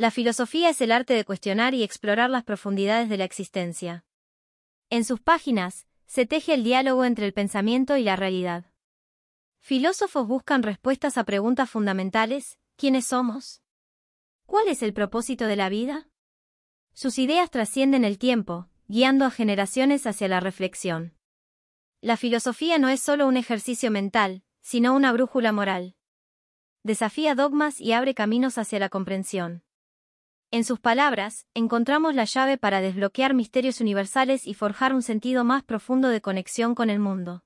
La filosofía es el arte de cuestionar y explorar las profundidades de la existencia. En sus páginas, se teje el diálogo entre el pensamiento y la realidad. Filósofos buscan respuestas a preguntas fundamentales, ¿quiénes somos? ¿Cuál es el propósito de la vida? Sus ideas trascienden el tiempo, guiando a generaciones hacia la reflexión. La filosofía no es solo un ejercicio mental, sino una brújula moral. Desafía dogmas y abre caminos hacia la comprensión. En sus palabras, encontramos la llave para desbloquear misterios universales y forjar un sentido más profundo de conexión con el mundo.